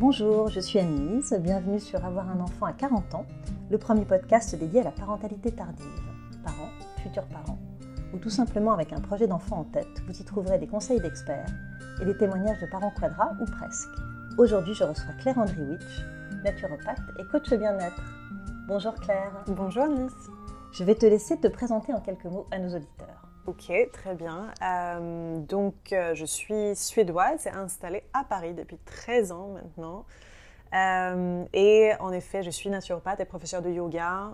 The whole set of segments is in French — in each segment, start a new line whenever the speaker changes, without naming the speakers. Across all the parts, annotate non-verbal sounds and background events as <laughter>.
Bonjour, je suis Anne-Lise, bienvenue sur Avoir un enfant à 40 ans, le premier podcast dédié à la parentalité tardive. Parents, futurs parents, ou tout simplement avec un projet d'enfant en tête, vous y trouverez des conseils d'experts et des témoignages de parents quadras ou presque. Aujourd'hui, je reçois Claire Andriwitch, naturopathe et coach bien-être. Bonjour Claire.
Bonjour Nice.
Je vais te laisser te présenter en quelques mots à nos auditeurs.
Ok, très bien. Euh, donc, euh, je suis suédoise et installée à Paris depuis 13 ans maintenant. Euh, et en effet, je suis naturopathe et professeure de yoga.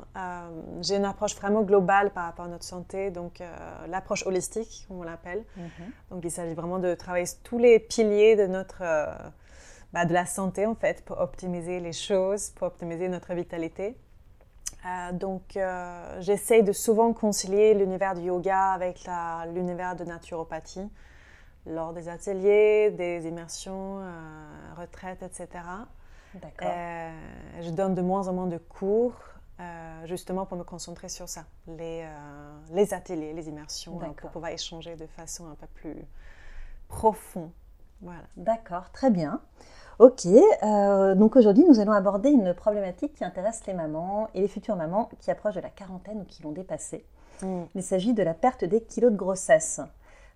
J'ai une approche vraiment globale par rapport à notre santé, donc l'approche holistique, comme on l'appelle. Mhm. Donc, il s'agit vraiment de travailler tous les piliers de notre bah, de la santé en fait pour optimiser les choses, pour optimiser notre vitalité. Euh, donc, euh, j'essaie de souvent concilier l'univers du yoga avec l'univers de naturopathie lors des ateliers, des immersions, euh, retraites, etc. D'accord. je donne de moins en moins de cours, justement pour me concentrer sur ça, les, les ateliers, les immersions, pour pouvoir échanger de façon un peu plus profonde.
Voilà. D'accord, très bien. Ok, euh, donc aujourd'hui nous allons aborder une problématique qui intéresse les mamans et les futures mamans qui approchent de la quarantaine ou qui l'ont dépassée. Mm. Il s'agit de la perte des kilos de grossesse.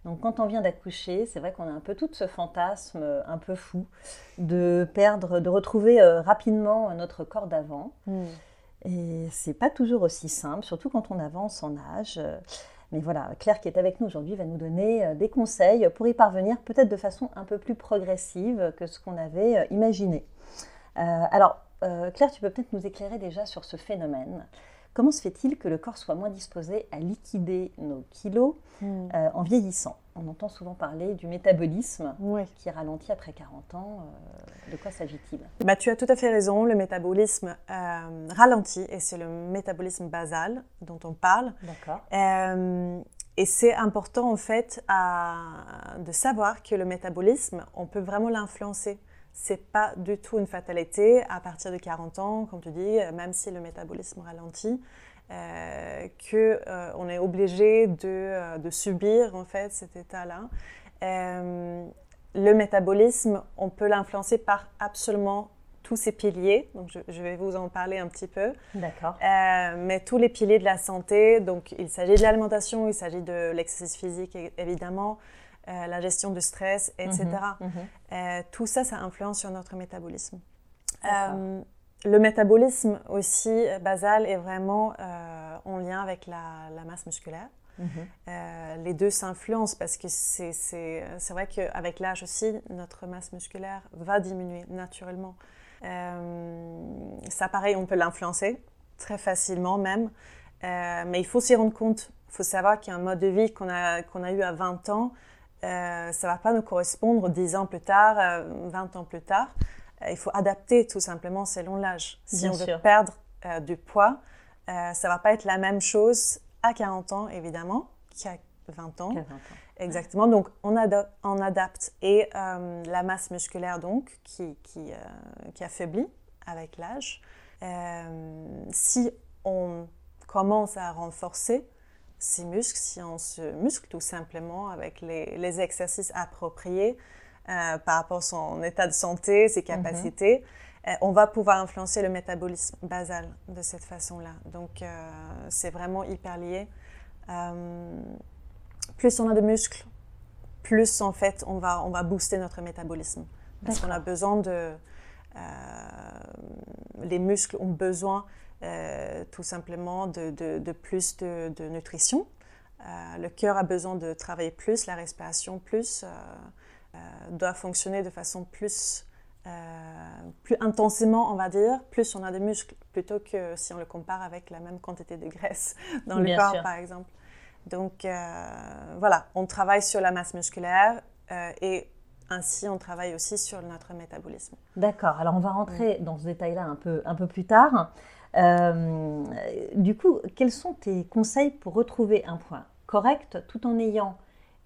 Donc quand on vient d'accoucher, c'est vrai qu'on a un peu tout ce fantasme un peu fou de perdre, de retrouver euh, rapidement notre corps d'avant. Mm. Et c'est pas toujours aussi simple, surtout quand on avance en âge. Mais voilà, Claire qui est avec nous aujourd'hui va nous donner euh, des conseils pour y parvenir peut-être de façon un peu plus progressive que ce qu'on avait euh, imaginé. Euh, alors, Claire, tu peux peut-être nous éclairer déjà sur ce phénomène. Comment se fait-il que le corps soit moins disposé à liquider nos kilos hmm. euh, en vieillissant? On entend souvent parler du métabolisme qui ralentit après 40 ans. Euh, de quoi s'agit-il?
Bah, Tu as tout à fait raison, le métabolisme euh, ralentit et c'est le métabolisme basal dont on parle. D'accord. et c'est important en fait de savoir que le métabolisme, on peut vraiment l'influencer c'est pas du tout une fatalité à partir de 40 ans, comme tu dis, même si le métabolisme ralentit, euh, que euh, on est obligé de, euh, de, subir en fait cet état-là. Euh, le métabolisme, on peut l'influencer par absolument tous ces piliers. Donc, je, je, vais vous en parler un petit peu. D'accord. mais tous les piliers de la santé. Donc, il s'agit de l'alimentation, il s'agit de l'exercice physique évidemment, euh, la gestion du stress, etc. Mhm, mhm. euh, tout ça, ça influence sur notre métabolisme. Euh, le métabolisme aussi basal est vraiment en lien avec la, masse musculaire. Mhm. les deux s'influencent parce que c'est vrai qu'avec l'âge aussi, notre masse musculaire va diminuer naturellement. ça, pareil, on peut l'influencer très facilement même, mais il faut s'y rendre compte. Il faut savoir qu'il y a un mode de vie qu'on a, qu'on a eu à 20 ans euh, ça ne va pas nous correspondre 10 ans plus tard, 20 euh, ans plus tard. Euh, il faut adapter tout simplement selon l'âge. Si on veut perdre du poids, ça ne va pas être la même chose à 40 ans, évidemment, qu'à 20 ans. 20 ans. Exactement. Donc, on, on adapte. Et la masse musculaire, donc, qui, qui, qui affaiblit avec l'âge, si on commence à renforcer ses muscles, si on se muscle tout simplement avec les, exercices appropriés euh, par rapport à son état de santé, ses mhm. capacités, euh, on va pouvoir influencer le métabolisme basal de cette façon-là. Donc, euh, c'est vraiment hyper lié. plus on a de muscles, plus en fait on va, on va booster notre métabolisme. Parce qu'on a besoin de. les muscles ont besoin euh, tout simplement de, de, plus de, de nutrition. Euh, le cœur a besoin de travailler plus, la respiration plus, euh, doit fonctionner de façon plus, plus intensément, on va dire, plus on a de muscles, plutôt que si on le compare avec la même quantité de graisse <laughs> dans le corps, par exemple. Donc voilà, on travaille sur la masse musculaire et ainsi, on travaille aussi sur notre métabolisme.
D'accord. Alors, on va rentrer dans ce détail-là un peu, un peu plus tard. Euh, du coup, quels sont tes conseils pour retrouver un point correct tout en ayant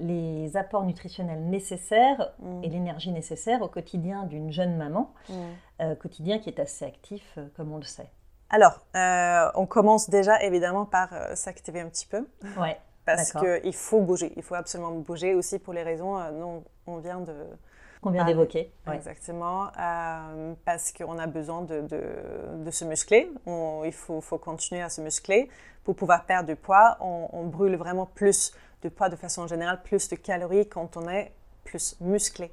les apports nutritionnels nécessaires mm. et l'énergie nécessaire au quotidien d'une jeune maman, mm. euh, quotidien qui est assez actif, euh, comme on le sait?
Alors, on commence déjà évidemment par s'activer un petit peu. Ouais. Parce qu'il faut bouger, il faut absolument bouger aussi pour les raisons dont on vient de,
qu'on vient d'évoquer.
Exactement, euh, parce qu'on a besoin de, de, se muscler. il faut, faut, continuer à se muscler pour pouvoir perdre du poids. On, brûle vraiment plus de poids de façon générale, plus de calories quand on est plus musclé.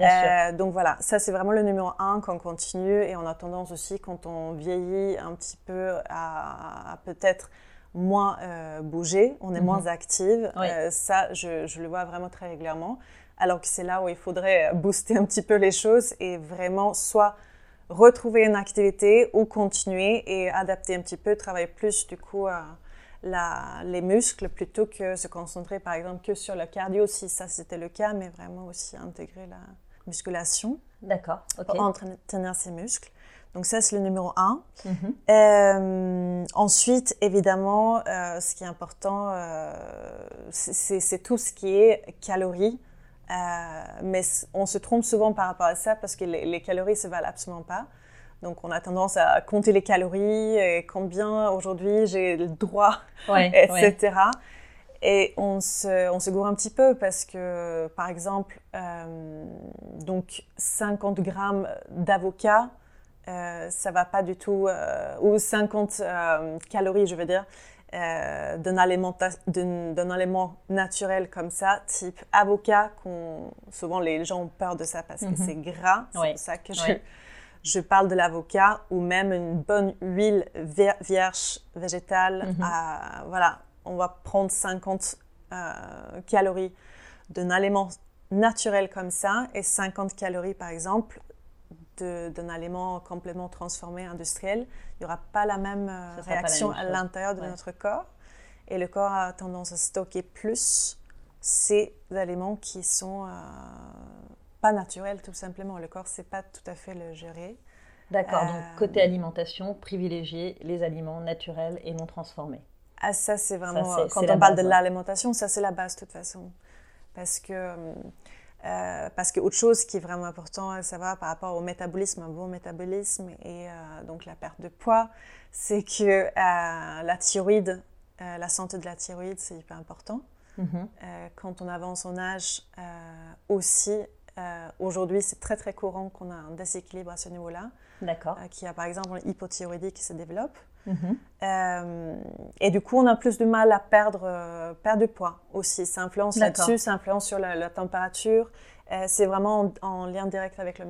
Euh, donc voilà, ça c'est vraiment le numéro un qu'on continue et on a tendance aussi quand on vieillit un petit peu à, peut-être moins euh, bouger, on est moins mhm. active. Euh, ça, je, je, le vois vraiment très régulièrement. Alors que c'est là où il faudrait booster un petit peu les choses et vraiment soit retrouver une activité ou continuer et adapter un petit peu, travailler plus du coup la, les muscles plutôt que se concentrer par exemple que sur le cardio si ça c'était le cas, mais vraiment aussi intégrer la musculation.
D'accord.
Pour entretenir ses muscles. Donc ça, c'est le numéro un. Mhm. Euh, ensuite, évidemment, euh, ce qui est important, euh, c'est tout ce qui est calories. Mais on se trompe souvent par rapport à ça parce que les, calories, ça ne valent absolument pas. Donc on a tendance à compter les calories et combien aujourd'hui j'ai le droit, <laughs> etc. Et on se, on se gourre un petit peu parce que, par exemple, donc 50 grammes d'avocat, euh, ça va pas du tout, euh, ou 50 euh, calories, je veux dire, d'un aliment, aliment, naturel comme ça, type avocat, souvent les gens ont peur de ça parce que mhm. c'est gras, c'est pour ça que je, je parle de l'avocat, ou même une bonne huile vierge végétale. Mhm. voilà, on va prendre 50 calories d'un aliment naturel comme ça et 50 calories par exemple d'un aliment complètement transformé, industriel, il n'y aura pas la même euh, réaction à l'intérieur de notre corps. Et le corps a tendance à stocker plus ces aliments qui sont euh, pas naturels, tout simplement. Le corps ne sait pas tout à fait le gérer.
D'accord, donc euh, côté alimentation, privilégier les aliments naturels et non transformés.
Ah, ça, c'est vraiment. quand on parle de l'alimentation, ça, c'est la base, de toute façon. Parce que euh, parce que autre chose qui est vraiment important à savoir par rapport au métabolisme, un bon métabolisme et euh, donc la perte de poids, c'est que euh, la thyroïde, la santé de la thyroïde, c'est hyper important. Mhm. quand on avance en âge aussi, aujourd'hui, c'est très très courant qu'on a un déséquilibre à ce niveau-là. D'accord. Qu'il y a par exemple une hypothyroïdie qui se développe. Mhm. Euh, et du coup, on a plus de mal à perdre, euh, perdre du poids aussi. Ça influence là-dessus, ça influence sur la, température. Euh, c'est vraiment en, lien direct avec le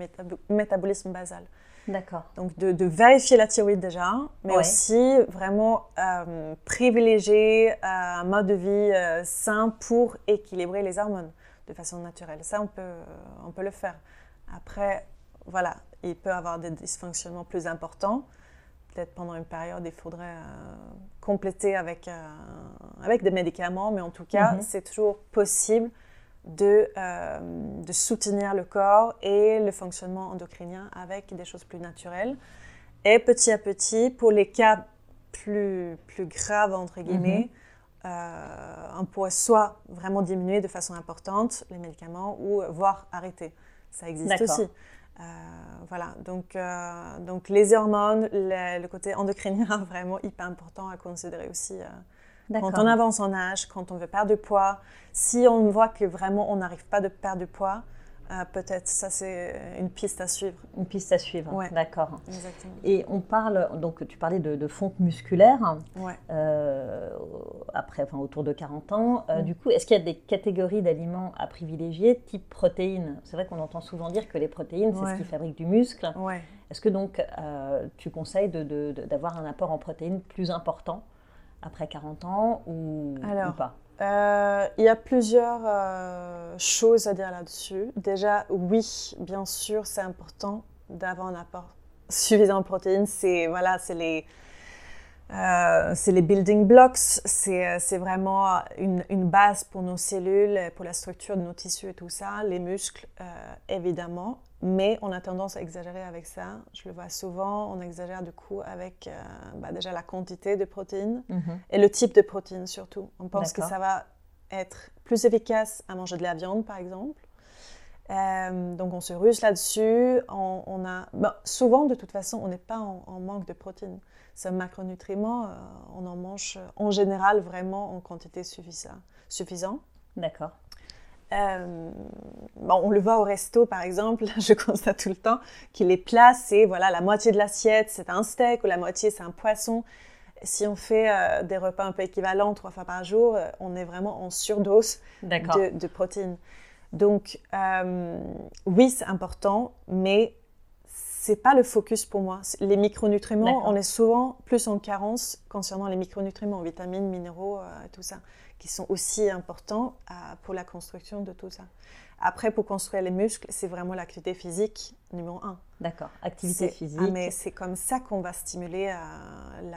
métabolisme basal.
D'accord.
Donc, de, vérifier la thyroïde déjà, mais aussi vraiment privilégier un mode de vie sain pour équilibrer les hormones de façon naturelle. Ça, on peut, on peut le faire. Après, voilà, il peut y avoir des dysfonctionnements plus importants peut-être pendant une période, il faudrait euh, compléter avec, euh, avec des médicaments, mais en tout cas, mhm. c'est toujours possible de, euh, de soutenir le corps et le fonctionnement endocrinien avec des choses plus naturelles. Et petit à petit, pour les cas plus, plus graves, entre guillemets, on pourrait soit vraiment diminuer de façon importante les médicaments ou voire arrêter. Ça existe aussi. Euh, voilà, donc, euh, donc les hormones, le, côté endocrinien, vraiment hyper important à considérer aussi. Euh, quand on avance en âge, quand on veut perdre de poids, si on voit que vraiment on n'arrive pas de perdre de poids, euh, peut-être, ça c'est une piste à suivre.
Une piste à suivre, d'accord. Et on parle, donc tu parlais de, fonte musculaire, euh, après, enfin, autour de 40 ans. Euh, mm. Du coup, est-ce qu'il y a des catégories d'aliments à privilégier, type protéines? C'est vrai qu'on entend souvent dire que les protéines, c'est ce qui fabrique du muscle. Est-ce que donc tu conseilles d'avoir un apport en protéines plus important après 40 ans ou, ou pas?
Euh, il y a plusieurs euh, choses à dire là-dessus. Déjà, oui, bien sûr, c'est important d'avoir un apport suffisant en protéines. C'est voilà, c'est les euh, c'est les building blocks, c'est vraiment une, base pour nos cellules, pour la structure de nos tissus et tout ça, les muscles évidemment, mais on a tendance à exagérer avec ça. Je le vois souvent, on exagère du coup avec euh, bah, déjà la quantité de protéines mhm. et le type de protéines surtout. On pense que ça va être plus efficace à manger de la viande par exemple. Euh, donc on se ruse là-dessus. On, a, bah, souvent de toute façon, on n'est pas en, manque de protéines. Ce macronutriment, euh, on en mange en général vraiment en quantité suffisante.
D'accord.
Euh, bon, on le voit au resto, par exemple, <laughs> je constate tout le temps que les plats, c'est voilà, la moitié de l'assiette, c'est un steak, ou la moitié, c'est un poisson. Si on fait euh, des repas un peu équivalents trois fois par jour, euh, on est vraiment en surdose de, de, protéines. Donc, oui, c'est important, mais c'est pas le focus pour moi. Les micronutriments, on est souvent plus en carence concernant les micronutriments, vitamines, minéraux, tout ça qui sont aussi importants euh, pour la construction de tout ça. Après, pour construire les muscles, c'est vraiment l'activité physique numéro un.
D'accord, activité physique.
Ah, mais c'est comme ça qu'on va stimuler euh,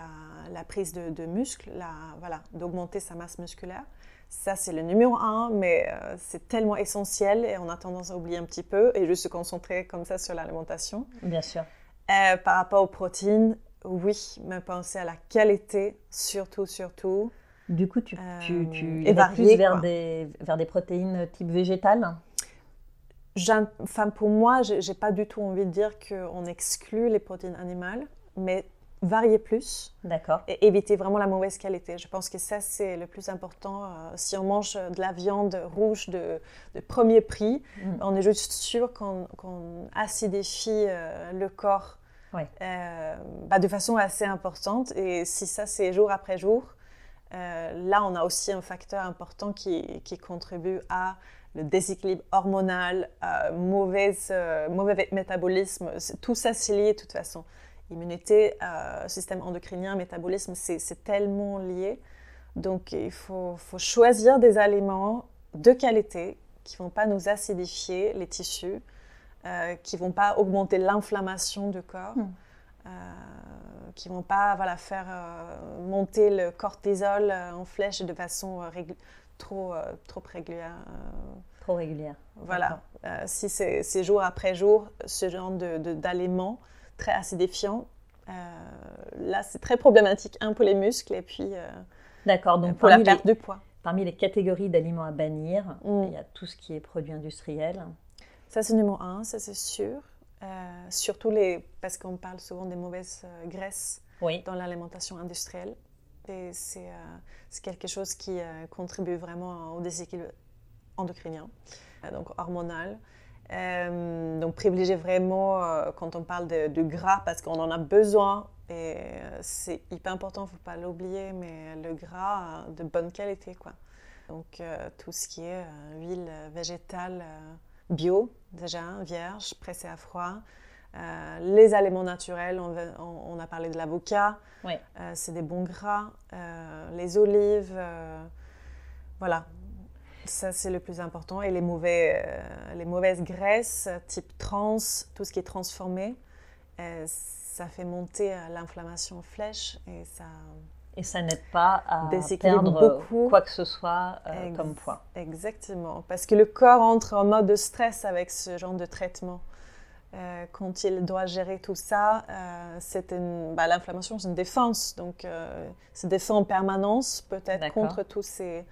la, prise de, muscles, voilà, d'augmenter sa masse musculaire. Ça, c'est le numéro un, mais euh, c'est tellement essentiel et on a tendance à oublier un petit peu et juste se concentrer comme ça sur l'alimentation.
Bien sûr.
par rapport aux protéines, oui, mais penser à la qualité, surtout, surtout.
Du coup, tu, tu, tu euh, plus vers des, vers des protéines type végétales
enfin, Pour moi, je n'ai pas du tout envie de dire qu'on exclut les protéines animales, mais varier plus.
D'accord.
Et éviter vraiment la mauvaise qualité. Je pense que ça, c'est le plus important. Euh, si on mange de la viande rouge de, de premier prix, mm. on est juste sûr qu'on acidifie euh, le corps bah, de façon assez importante. Et si ça, c'est jour après jour, euh, là, on a aussi un facteur important qui, contribue à le déséquilibre hormonal, euh, mauvais métabolisme. Tout ça, c'est lié de toute façon. Immunité, euh, système endocrinien, métabolisme, c'est tellement lié. Donc, il faut, choisir des aliments de qualité qui ne vont pas nous acidifier les tissus, qui ne vont pas augmenter l'inflammation du corps. Hmm qui vont pas voilà, faire euh, monter le cortisol euh, en flèche de façon euh, trop, trop régulière.
Trop régulière.
Voilà. si c'est jour après jour, ce genre d'aliments de, très acidifiants, là, c'est très problématique, un pour les muscles et puis
D'accord, donc
pour la perte de poids.
Parmi les catégories d'aliments à bannir, mm. il y a tout ce qui est produit industriel.
Ça, c'est numéro un, ça c'est sûr. Euh, surtout les, parce qu'on parle souvent des mauvaises euh, graisses dans l'alimentation industrielle. Et c'est euh, quelque chose qui contribue vraiment au déséquilibre endocrinien, donc hormonal. donc privilégier vraiment quand on parle de, gras parce qu'on en a besoin et c'est hyper important, il ne faut pas l'oublier, mais le gras de bonne qualité. Quoi. Donc tout ce qui est huile végétale bio, déjà, vierge, pressé à froid. Euh, les aliments naturels, on, a parlé de l'avocat,
euh,
c'est des bons gras, euh, les olives, voilà, ça c'est le plus important. Et les, mauvais, les mauvaises graisses, type trans, tout ce qui est transformé, ça fait monter l'inflammation flèche et ça...
Et ça n'aide pas à perdre beaucoup. quoi que ce soit comme poids.
Exactement, parce que le corps entre en mode de stress avec ce genre de traitement. Euh, quand il doit gérer tout ça, euh, bah, l'inflammation, c'est une défense. Donc, euh, se défend en permanence, peut-être contre tous ces,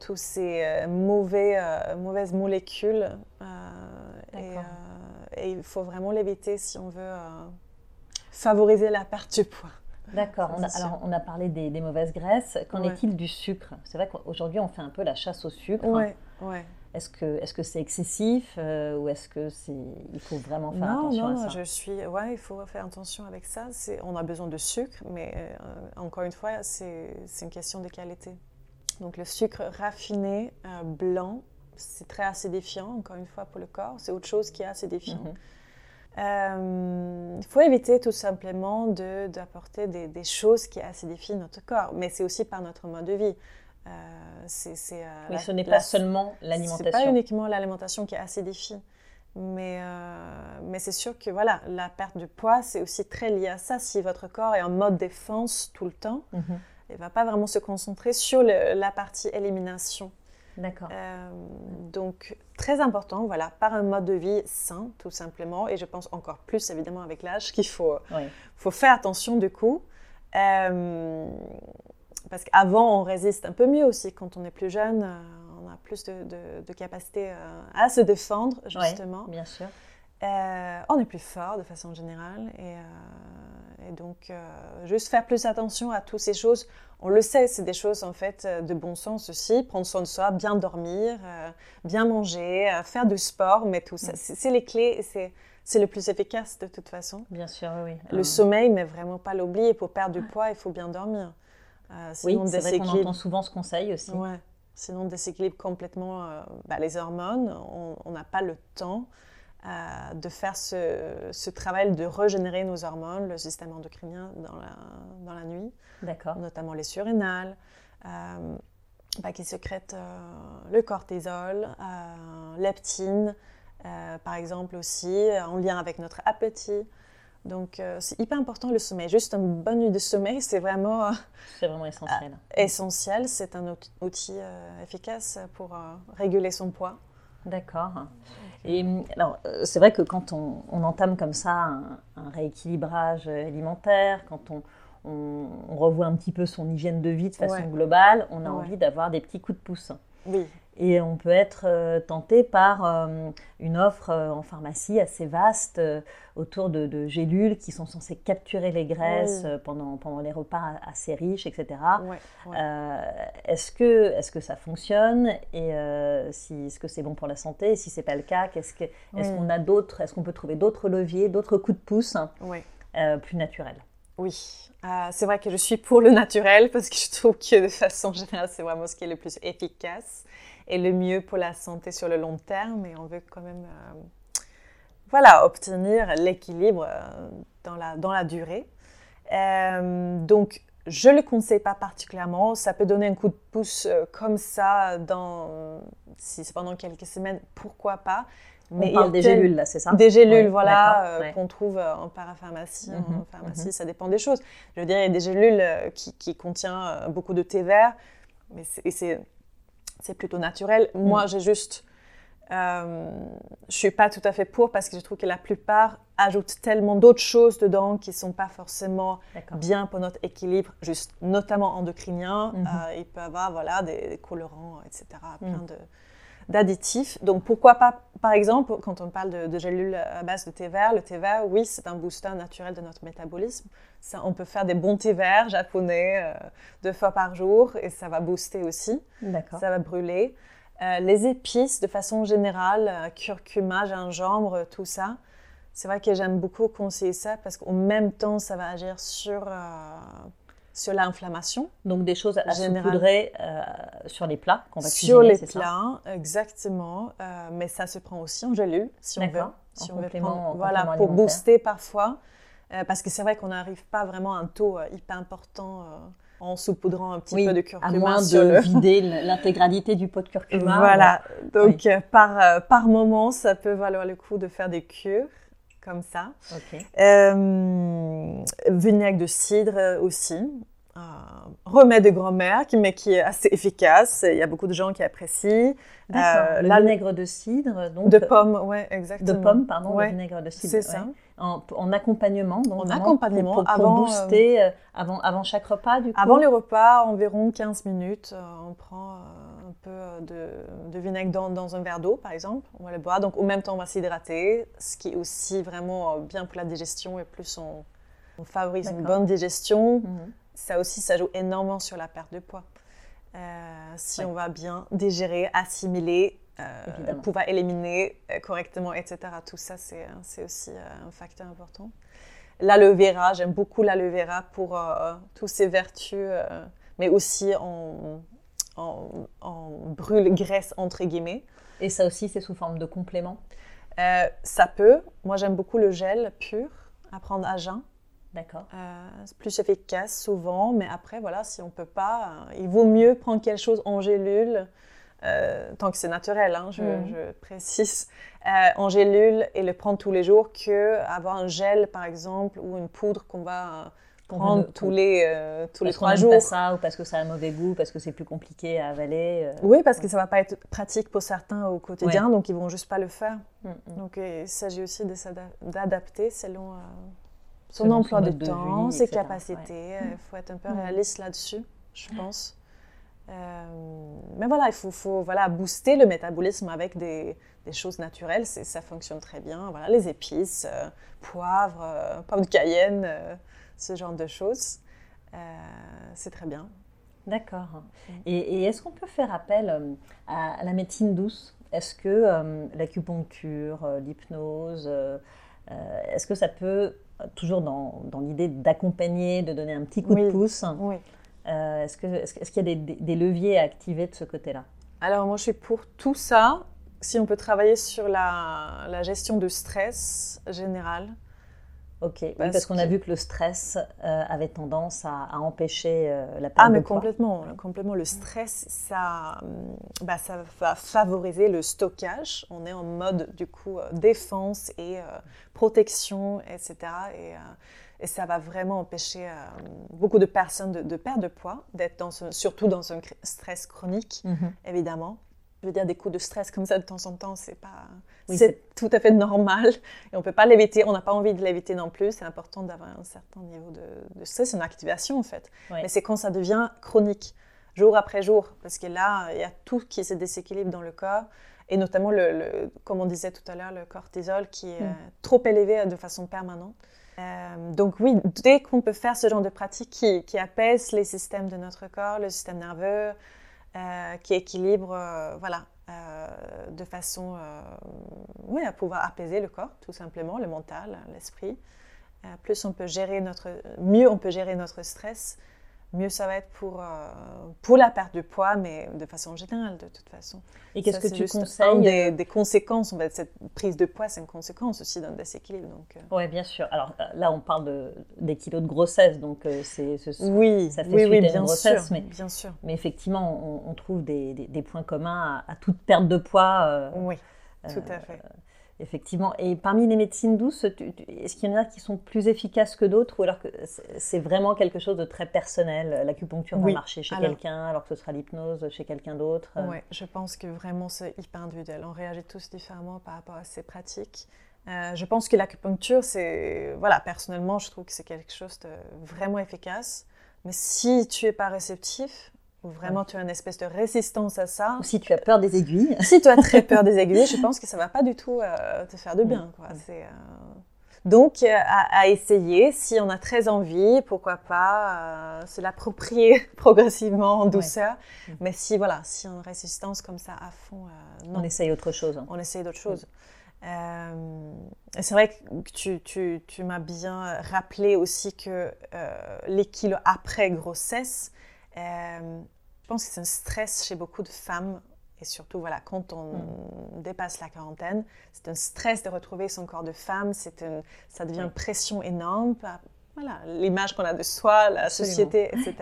tous ces mauvais, mauvaises molécules. Et, et, il faut vraiment l'éviter si on veut favoriser la perte du poids.
D'accord. alors, on a parlé des, mauvaises graisses. Qu'en est-il du sucre? C'est vrai qu'aujourd'hui, on fait un peu la chasse au sucre.
Oui, ouais.
Est-ce que est-ce que c'est excessif euh, ou est-ce que c'est il faut vraiment faire attention
à
ça?
Non, je suis ouais, il faut faire attention avec ça. On a besoin de sucre, mais euh, encore une fois, c'est une question de qualité. Donc le sucre raffiné euh, blanc, c'est très acidifiant. Encore une fois pour le corps, c'est autre chose qui est acidifiant. Mhm. Il faut éviter tout simplement d'apporter des, des, choses qui acidifient notre corps, mais c'est aussi par notre mode de vie.
Euh, c'est, euh, oui, ce n'est pas seulement l'alimentation.
C'est pas uniquement l'alimentation qui acidifie. Mais, euh, mais c'est sûr que voilà, la perte de poids, c'est aussi très lié à ça. Si votre corps est en mode défense tout le temps, mhm. il ne va pas vraiment se concentrer sur la partie élimination.
D'accord.
donc, très important, voilà, par un mode de vie sain, tout simplement. Et je pense encore plus, évidemment, avec l'âge, qu'il faut, faut faire attention du coup. Parce qu'avant, on résiste un peu mieux aussi. Quand on est plus jeune, euh, on a plus de, de, capacité euh, à se défendre, justement.
bien sûr.
On est plus fort de façon générale. Et, et donc, juste faire plus attention à toutes ces choses. On le sait, c'est des choses en fait de bon sens aussi. Prendre soin de soi, bien dormir, bien manger, faire du sport, mais tout ça, c'est les clés. Et c'est c'est le plus efficace de toute façon.
Bien sûr, oui.
Le euh. sommeil, mais vraiment pas l'oublier. Pour perdre du poids, il faut bien dormir.
Euh, oui, c'est vrai qu'on entend souvent ce conseil aussi.
Ouais. Sinon, on déséquilibre complètement euh, bah, les hormones. On n'a pas le temps de faire ce, travail de régénérer nos hormones, le système endocrinien dans la, dans la nuit. Notamment les surrénales. Bah, qui sécrètent le cortisol, leptine, euh, par exemple aussi, euh, en lien avec notre appétit. Donc, euh, c'est hyper important le sommeil. Juste une bonne nuit de sommeil, c'est vraiment,
c'est vraiment essentiel.
essentiel. C'est un outil efficace pour réguler son poids.
D'accord. Et alors, c'est vrai que quand on, entame comme ça un, rééquilibrage alimentaire, quand on, on, revoit un petit peu son hygiène de vie de façon globale, on a envie d'avoir des petits coups de pouce.
Oui.
Et on peut être euh, tenté par euh, une offre euh, en pharmacie assez vaste autour de, gélules qui sont censées capturer les graisses pendant, pendant les repas assez riches, etc. est-ce que, est que ça fonctionne? Et si, est-ce que c'est bon pour la santé? Et si ce n'est pas le cas, qu'est-ce que, est-ce qu'on a d'autres, est-ce qu'on peut trouver d'autres leviers, d'autres coups de pouce plus naturels?
Oui, c'est vrai que je suis pour le naturel parce que je trouve que de façon générale, c'est vraiment ce qui est le plus efficace et le mieux pour la santé sur le long terme. Et on veut quand même euh, voilà, obtenir l'équilibre euh, dans la, dans la durée. Euh, donc, je ne le conseille pas particulièrement. Ça peut donner un coup de pouce comme ça, dans, si c'est pendant quelques semaines, pourquoi pas.
Mais on parle des gélules, là, c'est ça?
Des gélules, voilà, qu'on trouve en parapharmacie, en mhm, pharmacie, mhm. ça dépend des choses. Je veux dire, il y a des gélules qui, qui contiennent beaucoup de thé vert, mais c'est c'est plutôt naturel. Mm. Moi, j'ai juste. Euh, je suis pas tout à fait pour parce que je trouve que la plupart ajoutent tellement d'autres choses dedans qui sont pas forcément bien pour notre équilibre, juste notamment endocrinien. Euh, il peut y avoir voilà, des, colorants, etc., mm. plein de, d'additifs. Donc pourquoi pas, par exemple, quand on parle de, de, gélules à base de thé vert, le thé vert, oui, c'est un booster naturel de notre métabolisme. Ça, on peut faire des bons thés verts japonais euh, deux fois par jour et ça va booster aussi. Ça va brûler. Euh, les épices, de façon générale, euh, curcuma, gingembre, tout ça. C'est vrai que j'aime beaucoup conseiller ça parce qu'en même temps, ça va agir sur, sur l'inflammation.
Donc des choses à saupoudrer sur les plats qu'on va cuisiner,
Sur les plats, exactement. mais ça se prend aussi en gélule, si on veut. Si on veut prendre, voilà, pour booster parfois. Euh, parce que c'est vrai qu'on n'arrive pas vraiment à un taux euh, hyper important euh, en saupoudrant un petit peu de curcuma.
À moins de <laughs> vider l'intégralité du pot de curcuma. <laughs>
Voilà. Donc, par, par moment, ça peut valoir le coup de faire des cures comme ça. vinaigre de cidre aussi. remède de grand-mère, mais qui est assez efficace. Il y a beaucoup de gens qui apprécient.
Euh, le vinaigre de cidre, donc.
De pomme, ouais, exactement.
De pomme, pardon, le vinaigre de cidre.
C'est ça
en, accompagnement,
donc en accompagnement
pour, avant, booster euh, avant, avant chaque repas du coup.
Avant le repas, environ 15 minutes, euh, on prend euh, un peu de, de vinaigre dans, dans, un verre d'eau par exemple, on va le boire. Donc au même temps, on va s'hydrater, ce qui est aussi vraiment bien pour la digestion et plus on, favorise une bonne digestion. Mhm. Ça aussi, ça joue énormément sur la perte de poids. si on va bien digérer, assimiler, euh, pouvoir éliminer euh, correctement, etc. Tout ça, c'est euh, aussi un facteur important. L'aloe vera, j'aime beaucoup l'aloe vera pour toutes ses vertus, mais aussi en, en, brûle-graisse, entre guillemets.
Et ça aussi, c'est sous forme de complément?
Ça peut. Moi, j'aime beaucoup le gel pur à prendre à jeun.
D'accord.
c'est plus efficace souvent, mais après, voilà, si on ne peut pas, il vaut mieux prendre quelque chose en gélule euh, tant que c'est naturel, hein, je, mm. précise, euh, en gélule et le prendre tous les jours que avoir un gel, par exemple, ou une poudre qu'on va prendre tous les, euh, tous les trois jours. Pas
ça, ou parce que ça a un mauvais goût, parce que c'est plus compliqué à avaler.
Oui, parce que ça va pas être pratique pour certains au quotidien, donc ils vont juste pas le faire. Mm, mm. Donc il s'agit aussi d'adapter selon son emploi de, temps, ses capacités. Il faut être un peu réaliste là-dessus, je pense. Mais voilà, il faut, faut, voilà, booster le métabolisme avec des, des choses naturelles, ça fonctionne très bien. Voilà, les épices, poivre, poivre de cayenne, ce genre de choses. c'est très bien.
D'accord. Mm. Et, est-ce qu'on peut faire appel euh, à, la médecine douce? Est-ce que euh, l'acupuncture, euh, l'hypnose, est-ce que ça peut, toujours dans, l'idée d'accompagner, de donner un petit coup de pouce, oui. Est-ce qu'il est y a des, leviers à activer de ce côté-là?
Alors moi je suis pour tout ça. Si on peut travailler sur la, la gestion de stress général,
Ok, parce, qu'on a vu que le stress euh, avait tendance à, empêcher euh, la perte ah,
mais complètement, complètement. Le stress, ça, hum, bah, ça va favoriser le stockage. On est en mode, du coup, euh, défense et protection, etc. Et, et, ça va vraiment empêcher beaucoup de personnes de, perdre de poids, d'être dans surtout dans un stress chronique, mhm. évidemment. Je veux dire, des coups de stress comme ça de temps en temps, c'est pas c'est tout à fait normal et on peut pas l'éviter. On n'a pas envie de l'éviter non plus. C'est important d'avoir un certain niveau de, stress, une activation en fait. Mais c'est quand ça devient chronique, jour après jour, parce que là, il y a tout qui se déséquilibre dans le corps et notamment, le, comme on disait tout à l'heure, le cortisol qui est mm. trop élevé de façon permanente. Euh, donc oui, dès qu'on peut faire ce genre de pratique qui, apaise les systèmes de notre corps, le système nerveux, euh, qui équilibre, euh, voilà, de façon euh, à pouvoir apaiser le corps, tout simplement, le mental, l'esprit. Plus on peut gérer notre, mieux on peut gérer notre stress, mieux ça va être pour, euh, pour la perte de poids, mais de façon générale, de toute façon.
Et qu'est-ce que tu conseilles
des, des, conséquences, en fait, cette prise de poids, c'est une conséquence aussi d'un déséquilibre. Donc,
euh. Oui, bien sûr. Alors là, on parle de, des kilos de grossesse, donc c'est,
oui,
ça fait
oui, oui,
bien
grossesse,
sûr,
mais, bien sûr.
Mais effectivement, on, trouve des, des, points communs à, toute perte de poids.
Euh, oui, tout à fait.
Effectivement. Et parmi les médecines douces, est-ce qu'il y en a qui sont plus efficaces que d'autres ou alors que c'est vraiment quelque chose de très personnel L'acupuncture va marcher chez quelqu'un alors que ce sera l'hypnose chez quelqu'un d'autre
Oui, je pense que vraiment c'est hyper individuel. On réagit tous différemment par rapport à ces pratiques. Euh, je pense que l'acupuncture, c'est. Voilà, personnellement, je trouve que c'est quelque chose de vraiment efficace. Mais si tu n'es pas réceptif, ou vraiment tu as une espèce de résistance à ça.
Ou si tu as peur des aiguilles. <laughs>
si tu as très peur des aiguilles, je pense que ça ne va pas du tout euh, te faire de bien. Quoi. Euh, donc, euh, à, essayer, si on a très envie, pourquoi pas se l'approprier <laughs> progressivement en douceur. Mais si, voilà, si on a une résistance comme ça à fond,
non. On essaye autre chose.
On essaye d'autre chose. c'est vrai que tu, tu, tu m'as bien rappelé aussi que les kilos après grossesse, euh, je pense que c'est un stress chez beaucoup de femmes et surtout voilà quand on mm. dépasse la quarantaine, c'est un stress de retrouver son corps de femme, c'est ça devient une pression énorme, voilà l'image qu'on a de soi, la société, etc.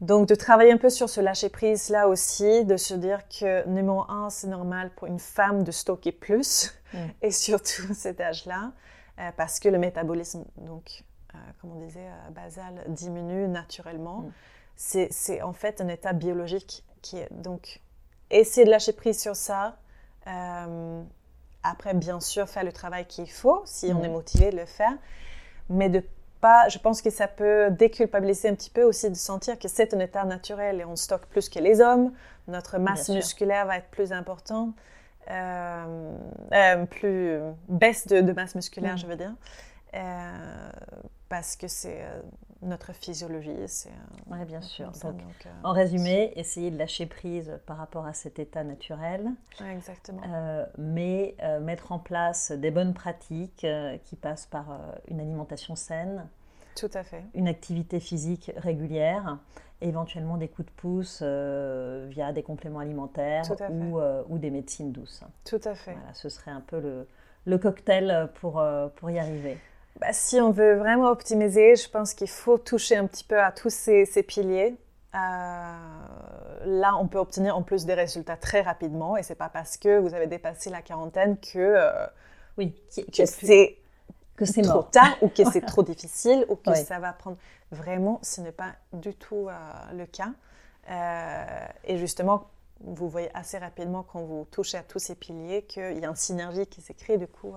Donc de travailler un peu sur ce lâcher prise là aussi, de se dire que numéro un c'est normal pour une femme de stocker plus mm. et surtout <laughs> cet âge-là euh, parce que le métabolisme donc euh, comme on disait basal diminue naturellement. Mm c'est en fait un état biologique qui est donc essayer de lâcher prise sur ça. Euh, après, bien sûr, faire le travail qu'il faut si on est motivé de le faire, mais de pas. Je pense que ça peut déculpabiliser un petit peu aussi de sentir que c'est un état naturel et on stocke plus que les hommes. Notre masse musculaire va être plus importante, euh, euh, plus baisse de, masse musculaire, mm. je veux dire, parce que c'est notre physiologie. C'est
oui, bien sûr. donc, euh, en résumé, essayer de lâcher prise par rapport à cet état naturel.
exactement.
Euh, mais euh, mettre en place des bonnes pratiques qui passent par une alimentation saine.
Tout à fait.
Une activité physique régulière, éventuellement des coups de pouce via des compléments alimentaires ou, ou, des médecines douces.
Tout à fait.
Voilà, ce serait un peu le, le cocktail pour, pour y arriver.
Bah, si on veut vraiment optimiser, je pense qu'il faut toucher un petit peu à tous ces, piliers. Euh, là, on peut obtenir en plus des résultats très rapidement et c'est pas parce que vous avez dépassé la quarantaine que, euh, oui, que, c'est que c'est trop tard ou que c'est <laughs> trop difficile ou que ça va prendre. Vraiment, ce n'est pas du tout euh, le cas. et justement, vous voyez assez rapidement quand vous touchez à tous ces piliers qu'il y a une synergie qui s'est créée du coup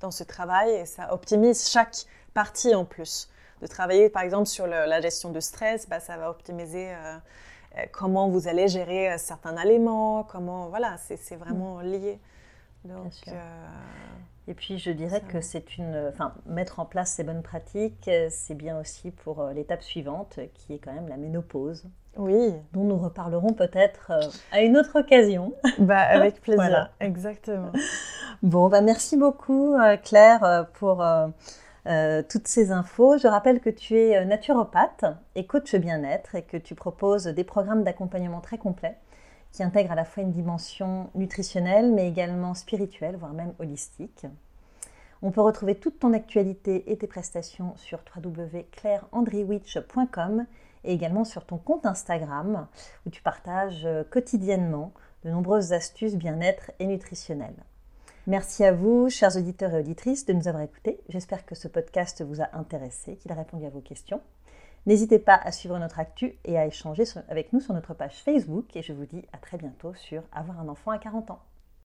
dans ce travail et ça optimise chaque partie en plus. De travailler par exemple sur la gestion de stress, bah, ça va optimiser euh, comment vous allez gérer certains aliments, comment, voilà, c'est vraiment lié.
Donc, et puis je dirais que c'est une, enfin, mettre en place ces bonnes pratiques, euh, c'est bien aussi pour euh, l'étape suivante, qui est quand même la ménopause.
Oui.
Dont nous reparlerons peut-être euh, à une autre occasion.
Bah, avec <laughs> plaisir, exactement. <laughs>
Bon, bah, merci beaucoup Claire pour toutes ces infos. Je rappelle que tu es naturopathe et coach bien-être et que tu proposes des programmes d'accompagnement très complets qui intègre à la fois une dimension nutritionnelle, mais également spirituelle, voire même holistique. On peut retrouver toute ton actualité et tes prestations sur www.claireandrewitch.com et également sur ton compte Instagram où tu partages euh, quotidiennement de nombreuses astuces bien-être et nutritionnelles. Merci à vous, chers auditeurs et auditrices, de nous avoir écoutés. J'espère que ce podcast vous a intéressé, qu'il a répondu à vos questions. N'hésitez pas à suivre notre actu et à échanger avec nous sur notre page Facebook et je vous dis à très bientôt sur Avoir un enfant à 40 ans.